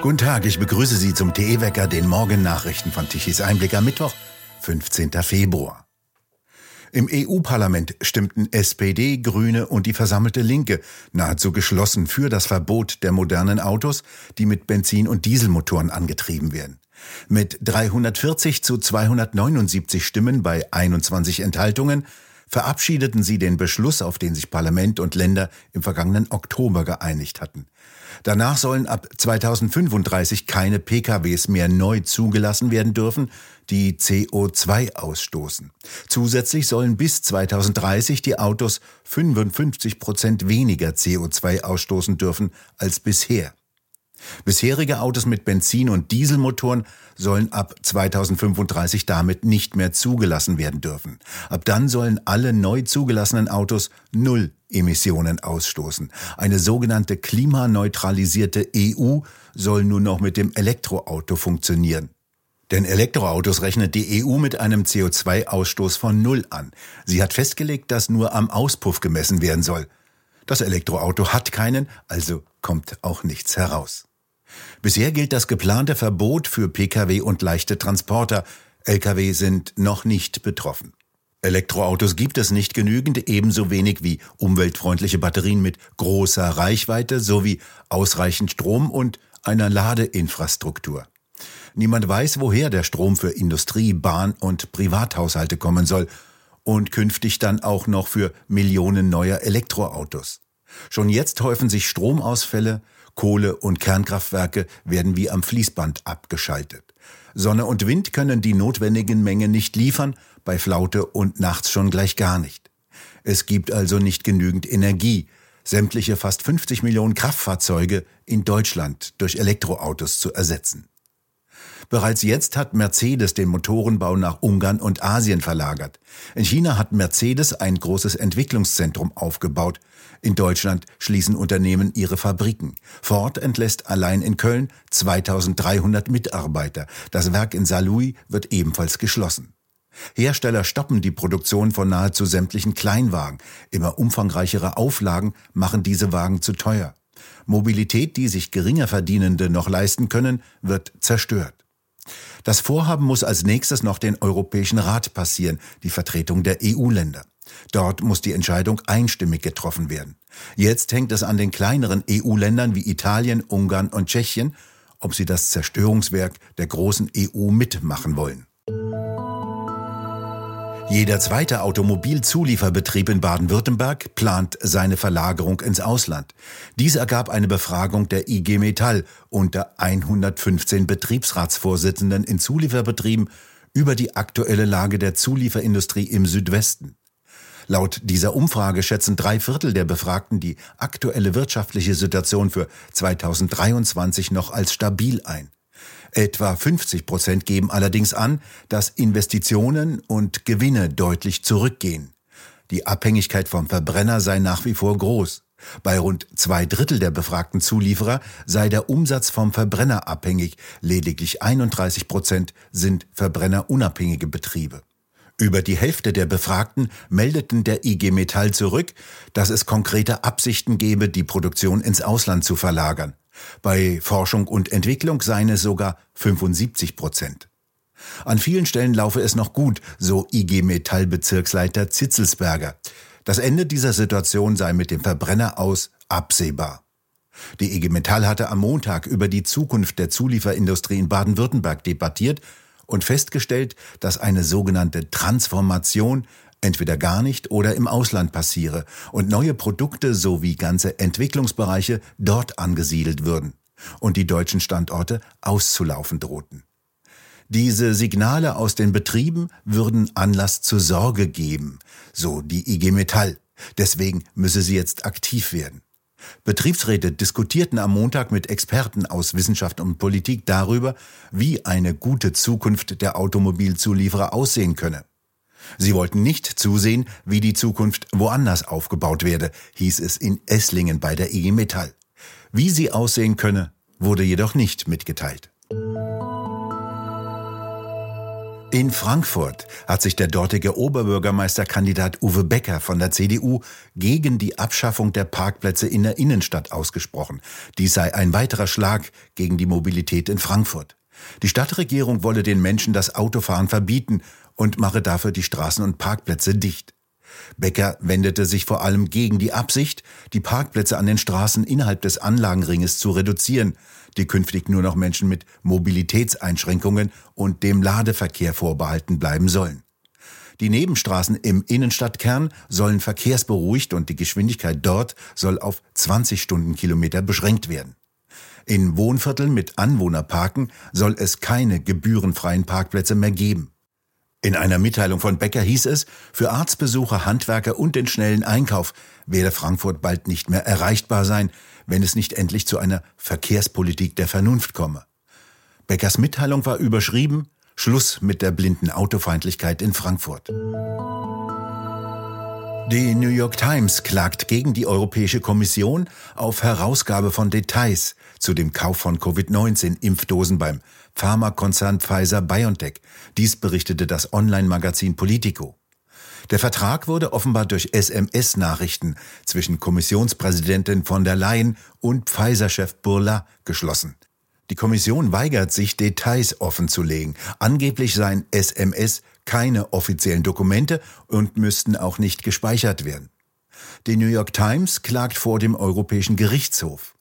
Guten Tag, ich begrüße Sie zum TE-Wecker, den Morgennachrichten von Tichys Einblick am Mittwoch, 15. Februar. Im EU-Parlament stimmten SPD, Grüne und die versammelte Linke nahezu geschlossen für das Verbot der modernen Autos, die mit Benzin- und Dieselmotoren angetrieben werden. Mit 340 zu 279 Stimmen bei 21 Enthaltungen verabschiedeten sie den Beschluss, auf den sich Parlament und Länder im vergangenen Oktober geeinigt hatten. Danach sollen ab 2035 keine PKWs mehr neu zugelassen werden dürfen, die CO2 ausstoßen. Zusätzlich sollen bis 2030 die Autos 55 Prozent weniger CO2 ausstoßen dürfen als bisher. Bisherige Autos mit Benzin- und Dieselmotoren sollen ab 2035 damit nicht mehr zugelassen werden dürfen. Ab dann sollen alle neu zugelassenen Autos Null Emissionen ausstoßen. Eine sogenannte klimaneutralisierte EU soll nur noch mit dem Elektroauto funktionieren. Denn Elektroautos rechnet die EU mit einem CO2-Ausstoß von Null an. Sie hat festgelegt, dass nur am Auspuff gemessen werden soll. Das Elektroauto hat keinen, also kommt auch nichts heraus. Bisher gilt das geplante Verbot für Pkw und leichte Transporter. Lkw sind noch nicht betroffen. Elektroautos gibt es nicht genügend, ebenso wenig wie umweltfreundliche Batterien mit großer Reichweite sowie ausreichend Strom und einer Ladeinfrastruktur. Niemand weiß, woher der Strom für Industrie, Bahn und Privathaushalte kommen soll und künftig dann auch noch für Millionen neuer Elektroautos. Schon jetzt häufen sich Stromausfälle, Kohle- und Kernkraftwerke werden wie am Fließband abgeschaltet. Sonne und Wind können die notwendigen Mengen nicht liefern, bei Flaute und nachts schon gleich gar nicht. Es gibt also nicht genügend Energie, sämtliche fast 50 Millionen Kraftfahrzeuge in Deutschland durch Elektroautos zu ersetzen. Bereits jetzt hat Mercedes den Motorenbau nach Ungarn und Asien verlagert. In China hat Mercedes ein großes Entwicklungszentrum aufgebaut. In Deutschland schließen Unternehmen ihre Fabriken. Ford entlässt allein in Köln 2300 Mitarbeiter. Das Werk in Saarlouis wird ebenfalls geschlossen. Hersteller stoppen die Produktion von nahezu sämtlichen Kleinwagen. Immer umfangreichere Auflagen machen diese Wagen zu teuer. Mobilität, die sich geringer Verdienende noch leisten können, wird zerstört. Das Vorhaben muss als nächstes noch den Europäischen Rat passieren, die Vertretung der EU-Länder. Dort muss die Entscheidung einstimmig getroffen werden. Jetzt hängt es an den kleineren EU-Ländern wie Italien, Ungarn und Tschechien, ob sie das Zerstörungswerk der großen EU mitmachen wollen. Jeder zweite Automobilzulieferbetrieb in Baden-Württemberg plant seine Verlagerung ins Ausland. Dies ergab eine Befragung der IG Metall unter 115 Betriebsratsvorsitzenden in Zulieferbetrieben über die aktuelle Lage der Zulieferindustrie im Südwesten. Laut dieser Umfrage schätzen drei Viertel der Befragten die aktuelle wirtschaftliche Situation für 2023 noch als stabil ein. Etwa 50 Prozent geben allerdings an, dass Investitionen und Gewinne deutlich zurückgehen. Die Abhängigkeit vom Verbrenner sei nach wie vor groß. Bei rund zwei Drittel der befragten Zulieferer sei der Umsatz vom Verbrenner abhängig, lediglich 31 Prozent sind verbrennerunabhängige Betriebe. Über die Hälfte der Befragten meldeten der IG Metall zurück, dass es konkrete Absichten gebe, die Produktion ins Ausland zu verlagern. Bei Forschung und Entwicklung seien es sogar 75 Prozent. An vielen Stellen laufe es noch gut, so IG Metall Bezirksleiter Zitzelsberger. Das Ende dieser Situation sei mit dem Verbrenner aus absehbar. Die IG Metall hatte am Montag über die Zukunft der Zulieferindustrie in Baden-Württemberg debattiert und festgestellt, dass eine sogenannte Transformation entweder gar nicht oder im Ausland passiere und neue Produkte sowie ganze Entwicklungsbereiche dort angesiedelt würden und die deutschen Standorte auszulaufen drohten. Diese Signale aus den Betrieben würden Anlass zur Sorge geben, so die IG Metall. Deswegen müsse sie jetzt aktiv werden. Betriebsräte diskutierten am Montag mit Experten aus Wissenschaft und Politik darüber, wie eine gute Zukunft der Automobilzulieferer aussehen könne. Sie wollten nicht zusehen, wie die Zukunft woanders aufgebaut werde, hieß es in Esslingen bei der IG Metall. Wie sie aussehen könne, wurde jedoch nicht mitgeteilt. In Frankfurt hat sich der dortige Oberbürgermeisterkandidat Uwe Becker von der CDU gegen die Abschaffung der Parkplätze in der Innenstadt ausgesprochen. Dies sei ein weiterer Schlag gegen die Mobilität in Frankfurt. Die Stadtregierung wolle den Menschen das Autofahren verbieten und mache dafür die Straßen und Parkplätze dicht. Becker wendete sich vor allem gegen die Absicht, die Parkplätze an den Straßen innerhalb des Anlagenringes zu reduzieren, die künftig nur noch Menschen mit Mobilitätseinschränkungen und dem Ladeverkehr vorbehalten bleiben sollen. Die Nebenstraßen im Innenstadtkern sollen verkehrsberuhigt und die Geschwindigkeit dort soll auf 20 Stundenkilometer beschränkt werden. In Wohnvierteln mit Anwohnerparken soll es keine gebührenfreien Parkplätze mehr geben. In einer Mitteilung von Becker hieß es, für Arztbesucher, Handwerker und den schnellen Einkauf werde Frankfurt bald nicht mehr erreichbar sein, wenn es nicht endlich zu einer Verkehrspolitik der Vernunft komme. Beckers Mitteilung war überschrieben Schluss mit der blinden Autofeindlichkeit in Frankfurt. Die New York Times klagt gegen die Europäische Kommission auf Herausgabe von Details zu dem Kauf von Covid-19-Impfdosen beim Pharmakonzern Pfizer BioNTech. Dies berichtete das Online-Magazin Politico. Der Vertrag wurde offenbar durch SMS-Nachrichten zwischen Kommissionspräsidentin von der Leyen und Pfizer-Chef Burla geschlossen. Die Kommission weigert sich, Details offenzulegen. Angeblich seien SMS keine offiziellen Dokumente und müssten auch nicht gespeichert werden. Die New York Times klagt vor dem Europäischen Gerichtshof.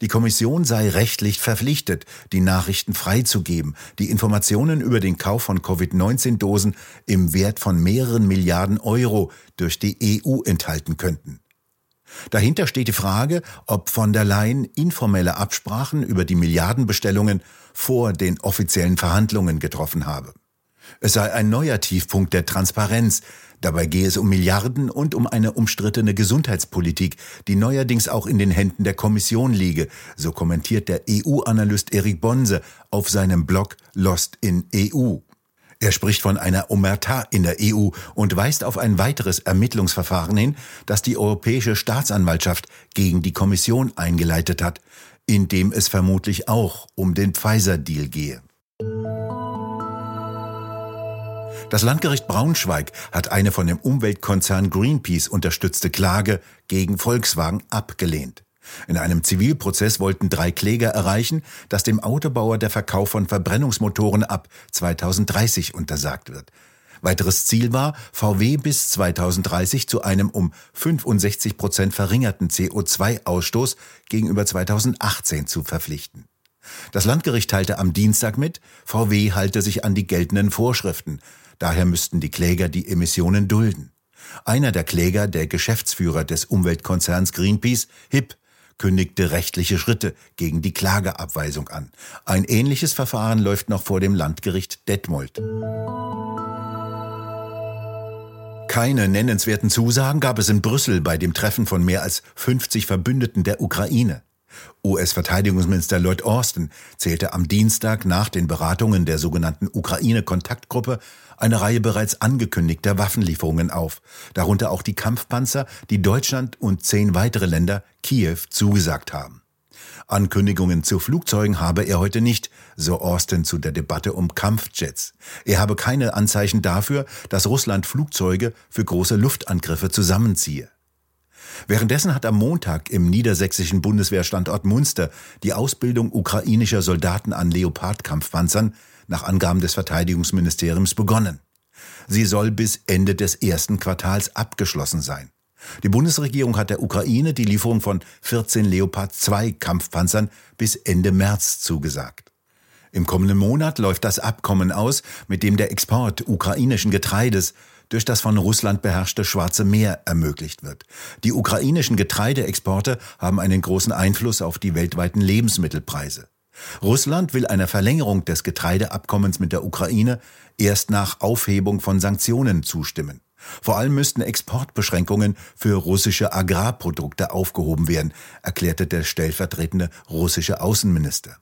Die Kommission sei rechtlich verpflichtet, die Nachrichten freizugeben, die Informationen über den Kauf von Covid-19-Dosen im Wert von mehreren Milliarden Euro durch die EU enthalten könnten. Dahinter steht die Frage, ob von der Leyen informelle Absprachen über die Milliardenbestellungen vor den offiziellen Verhandlungen getroffen habe. Es sei ein neuer Tiefpunkt der Transparenz, Dabei gehe es um Milliarden und um eine umstrittene Gesundheitspolitik, die neuerdings auch in den Händen der Kommission liege, so kommentiert der EU-Analyst Erik Bonse auf seinem Blog Lost in EU. Er spricht von einer Omerta in der EU und weist auf ein weiteres Ermittlungsverfahren hin, das die Europäische Staatsanwaltschaft gegen die Kommission eingeleitet hat, in dem es vermutlich auch um den Pfizer-Deal gehe. Das Landgericht Braunschweig hat eine von dem Umweltkonzern Greenpeace unterstützte Klage gegen Volkswagen abgelehnt. In einem Zivilprozess wollten drei Kläger erreichen, dass dem Autobauer der Verkauf von Verbrennungsmotoren ab 2030 untersagt wird. Weiteres Ziel war, VW bis 2030 zu einem um 65 Prozent verringerten CO2-Ausstoß gegenüber 2018 zu verpflichten. Das Landgericht teilte am Dienstag mit, VW halte sich an die geltenden Vorschriften. Daher müssten die Kläger die Emissionen dulden. Einer der Kläger, der Geschäftsführer des Umweltkonzerns Greenpeace, HIP, kündigte rechtliche Schritte gegen die Klageabweisung an. Ein ähnliches Verfahren läuft noch vor dem Landgericht Detmold. Keine nennenswerten Zusagen gab es in Brüssel bei dem Treffen von mehr als 50 Verbündeten der Ukraine. US-Verteidigungsminister Lloyd Austin zählte am Dienstag nach den Beratungen der sogenannten Ukraine-Kontaktgruppe eine Reihe bereits angekündigter Waffenlieferungen auf, darunter auch die Kampfpanzer, die Deutschland und zehn weitere Länder Kiew zugesagt haben. Ankündigungen zu Flugzeugen habe er heute nicht, so Austin zu der Debatte um Kampfjets. Er habe keine Anzeichen dafür, dass Russland Flugzeuge für große Luftangriffe zusammenziehe. Währenddessen hat am Montag im niedersächsischen Bundeswehrstandort Munster die Ausbildung ukrainischer Soldaten an Leopard-Kampfpanzern nach Angaben des Verteidigungsministeriums begonnen. Sie soll bis Ende des ersten Quartals abgeschlossen sein. Die Bundesregierung hat der Ukraine die Lieferung von 14 Leopard 2 Kampfpanzern bis Ende März zugesagt. Im kommenden Monat läuft das Abkommen aus, mit dem der Export ukrainischen Getreides durch das von Russland beherrschte Schwarze Meer ermöglicht wird. Die ukrainischen Getreideexporte haben einen großen Einfluss auf die weltweiten Lebensmittelpreise. Russland will einer Verlängerung des Getreideabkommens mit der Ukraine erst nach Aufhebung von Sanktionen zustimmen. Vor allem müssten Exportbeschränkungen für russische Agrarprodukte aufgehoben werden, erklärte der stellvertretende russische Außenminister.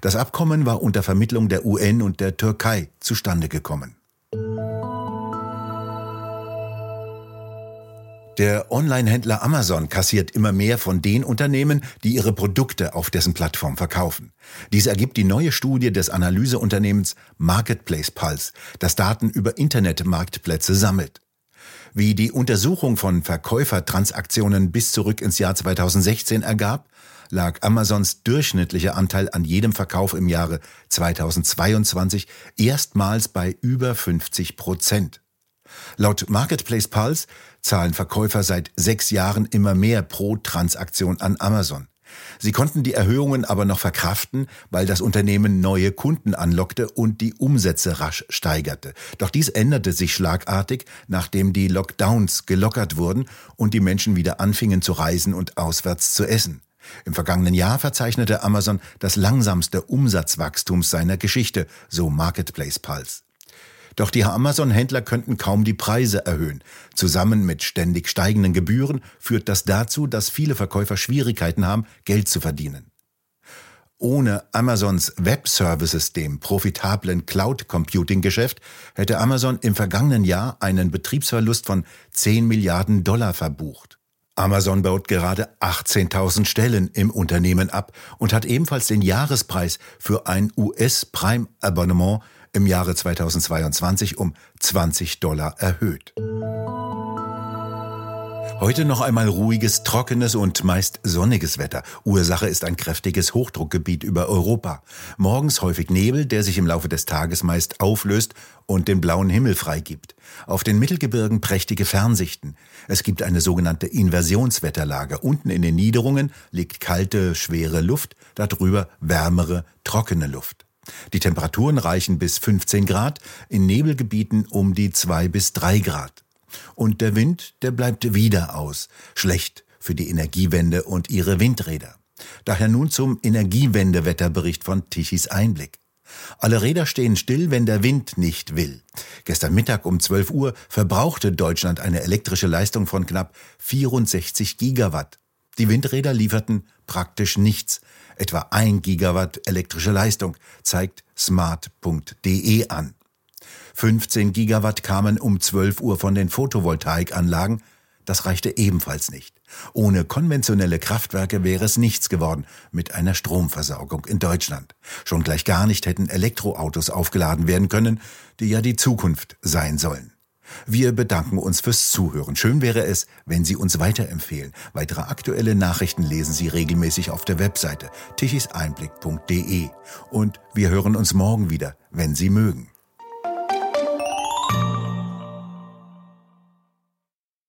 Das Abkommen war unter Vermittlung der UN und der Türkei zustande gekommen. Der Online-Händler Amazon kassiert immer mehr von den Unternehmen, die ihre Produkte auf dessen Plattform verkaufen. Dies ergibt die neue Studie des Analyseunternehmens Marketplace Pulse, das Daten über Internetmarktplätze sammelt. Wie die Untersuchung von Verkäufertransaktionen bis zurück ins Jahr 2016 ergab, lag Amazons durchschnittlicher Anteil an jedem Verkauf im Jahre 2022 erstmals bei über 50 Prozent. Laut Marketplace Pulse zahlen Verkäufer seit sechs Jahren immer mehr pro Transaktion an Amazon. Sie konnten die Erhöhungen aber noch verkraften, weil das Unternehmen neue Kunden anlockte und die Umsätze rasch steigerte. Doch dies änderte sich schlagartig, nachdem die Lockdowns gelockert wurden und die Menschen wieder anfingen zu reisen und auswärts zu essen. Im vergangenen Jahr verzeichnete Amazon das langsamste Umsatzwachstum seiner Geschichte, so Marketplace Pulse. Doch die Amazon-Händler könnten kaum die Preise erhöhen. Zusammen mit ständig steigenden Gebühren führt das dazu, dass viele Verkäufer Schwierigkeiten haben, Geld zu verdienen. Ohne Amazons Web-Services, dem profitablen Cloud-Computing-Geschäft, hätte Amazon im vergangenen Jahr einen Betriebsverlust von 10 Milliarden Dollar verbucht. Amazon baut gerade 18.000 Stellen im Unternehmen ab und hat ebenfalls den Jahrespreis für ein US-Prime-Abonnement im Jahre 2022 um 20 Dollar erhöht. Heute noch einmal ruhiges, trockenes und meist sonniges Wetter. Ursache ist ein kräftiges Hochdruckgebiet über Europa. Morgens häufig Nebel, der sich im Laufe des Tages meist auflöst und den blauen Himmel freigibt. Auf den Mittelgebirgen prächtige Fernsichten. Es gibt eine sogenannte Inversionswetterlage. Unten in den Niederungen liegt kalte, schwere Luft, darüber wärmere, trockene Luft. Die Temperaturen reichen bis 15 Grad, in Nebelgebieten um die 2 bis 3 Grad. Und der Wind, der bleibt wieder aus. Schlecht für die Energiewende und ihre Windräder. Daher nun zum Energiewendewetterbericht von Tichys Einblick. Alle Räder stehen still, wenn der Wind nicht will. Gestern Mittag um 12 Uhr verbrauchte Deutschland eine elektrische Leistung von knapp 64 Gigawatt. Die Windräder lieferten praktisch nichts. Etwa ein Gigawatt elektrische Leistung, zeigt smart.de an. 15 Gigawatt kamen um 12 Uhr von den Photovoltaikanlagen. Das reichte ebenfalls nicht. Ohne konventionelle Kraftwerke wäre es nichts geworden mit einer Stromversorgung in Deutschland. Schon gleich gar nicht hätten Elektroautos aufgeladen werden können, die ja die Zukunft sein sollen. Wir bedanken uns fürs Zuhören. Schön wäre es, wenn Sie uns weiterempfehlen. Weitere aktuelle Nachrichten lesen Sie regelmäßig auf der Webseite tichiseinblick.de. Und wir hören uns morgen wieder, wenn Sie mögen.